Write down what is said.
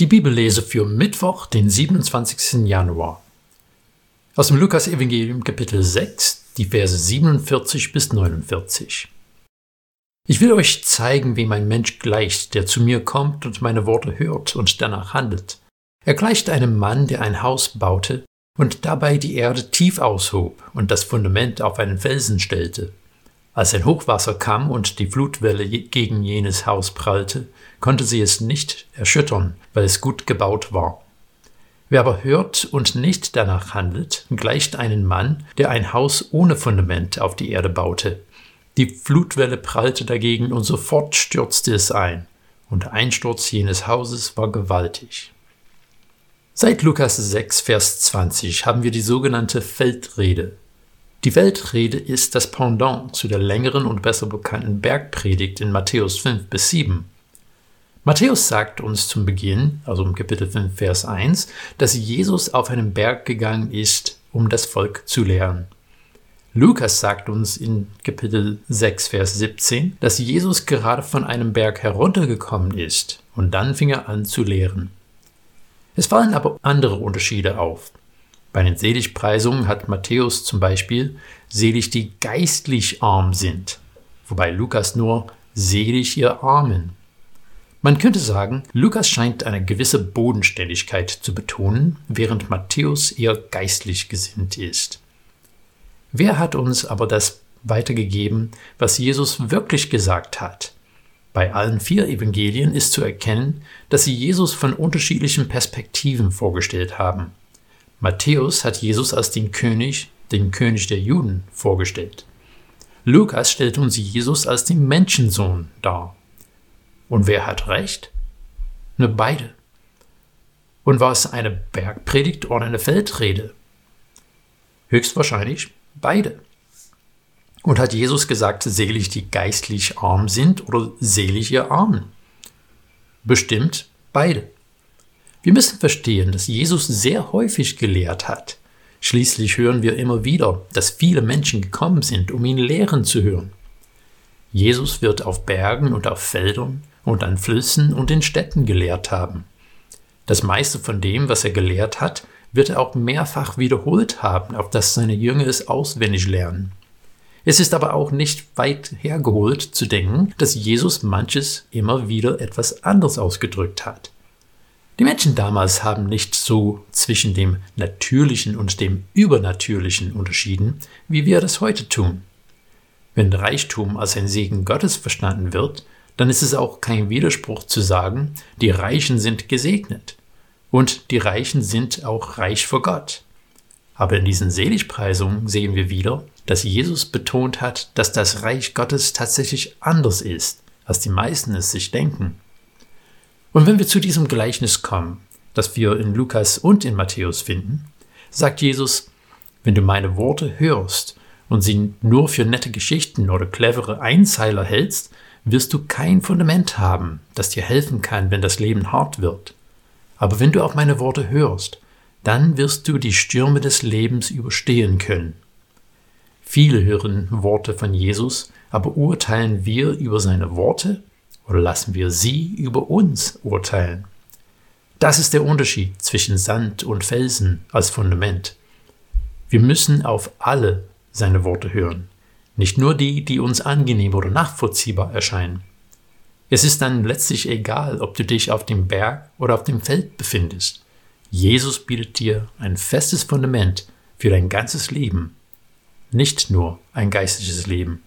Die Bibellese für Mittwoch, den 27. Januar. Aus dem Lukas-Evangelium, Kapitel 6, die Verse 47 bis 49. Ich will euch zeigen, wie mein Mensch gleicht, der zu mir kommt und meine Worte hört und danach handelt. Er gleicht einem Mann, der ein Haus baute und dabei die Erde tief aushob und das Fundament auf einen Felsen stellte. Als ein Hochwasser kam und die Flutwelle gegen jenes Haus prallte, konnte sie es nicht erschüttern, weil es gut gebaut war. Wer aber hört und nicht danach handelt, gleicht einen Mann, der ein Haus ohne Fundament auf die Erde baute. Die Flutwelle prallte dagegen und sofort stürzte es ein, und der Einsturz jenes Hauses war gewaltig. Seit Lukas 6, Vers 20 haben wir die sogenannte Feldrede. Die Feldrede ist das Pendant zu der längeren und besser bekannten Bergpredigt in Matthäus 5 bis 7. Matthäus sagt uns zum Beginn, also im Kapitel 5, Vers 1, dass Jesus auf einen Berg gegangen ist, um das Volk zu lehren. Lukas sagt uns in Kapitel 6, Vers 17, dass Jesus gerade von einem Berg heruntergekommen ist und dann fing er an zu lehren. Es fallen aber andere Unterschiede auf. Bei den Seligpreisungen hat Matthäus zum Beispiel selig die geistlich arm sind, wobei Lukas nur selig ihr Armen man könnte sagen, Lukas scheint eine gewisse Bodenständigkeit zu betonen, während Matthäus eher geistlich gesinnt ist. Wer hat uns aber das weitergegeben, was Jesus wirklich gesagt hat? Bei allen vier Evangelien ist zu erkennen, dass sie Jesus von unterschiedlichen Perspektiven vorgestellt haben. Matthäus hat Jesus als den König, den König der Juden, vorgestellt. Lukas stellt uns Jesus als den Menschensohn dar. Und wer hat recht? Nur beide. Und war es eine Bergpredigt oder eine Feldrede? Höchstwahrscheinlich beide. Und hat Jesus gesagt, selig die geistlich arm sind oder selig ihr Armen? Bestimmt beide. Wir müssen verstehen, dass Jesus sehr häufig gelehrt hat. Schließlich hören wir immer wieder, dass viele Menschen gekommen sind, um ihn lehren zu hören. Jesus wird auf Bergen und auf Feldern und an Flüssen und in Städten gelehrt haben. Das meiste von dem, was er gelehrt hat, wird er auch mehrfach wiederholt haben, auf dass seine Jünger es auswendig lernen. Es ist aber auch nicht weit hergeholt zu denken, dass Jesus manches immer wieder etwas anders ausgedrückt hat. Die Menschen damals haben nicht so zwischen dem Natürlichen und dem Übernatürlichen unterschieden, wie wir das heute tun. Wenn Reichtum als ein Segen Gottes verstanden wird, dann ist es auch kein Widerspruch zu sagen, die Reichen sind gesegnet und die Reichen sind auch reich vor Gott. Aber in diesen Seligpreisungen sehen wir wieder, dass Jesus betont hat, dass das Reich Gottes tatsächlich anders ist, als die meisten es sich denken. Und wenn wir zu diesem Gleichnis kommen, das wir in Lukas und in Matthäus finden, sagt Jesus, wenn du meine Worte hörst und sie nur für nette Geschichten oder clevere Einzeiler hältst, wirst du kein Fundament haben, das dir helfen kann, wenn das Leben hart wird. Aber wenn du auf meine Worte hörst, dann wirst du die Stürme des Lebens überstehen können. Viele hören Worte von Jesus, aber urteilen wir über seine Worte oder lassen wir sie über uns urteilen? Das ist der Unterschied zwischen Sand und Felsen als Fundament. Wir müssen auf alle seine Worte hören nicht nur die, die uns angenehm oder nachvollziehbar erscheinen. Es ist dann letztlich egal, ob du dich auf dem Berg oder auf dem Feld befindest. Jesus bietet dir ein festes Fundament für dein ganzes Leben, nicht nur ein geistliches Leben.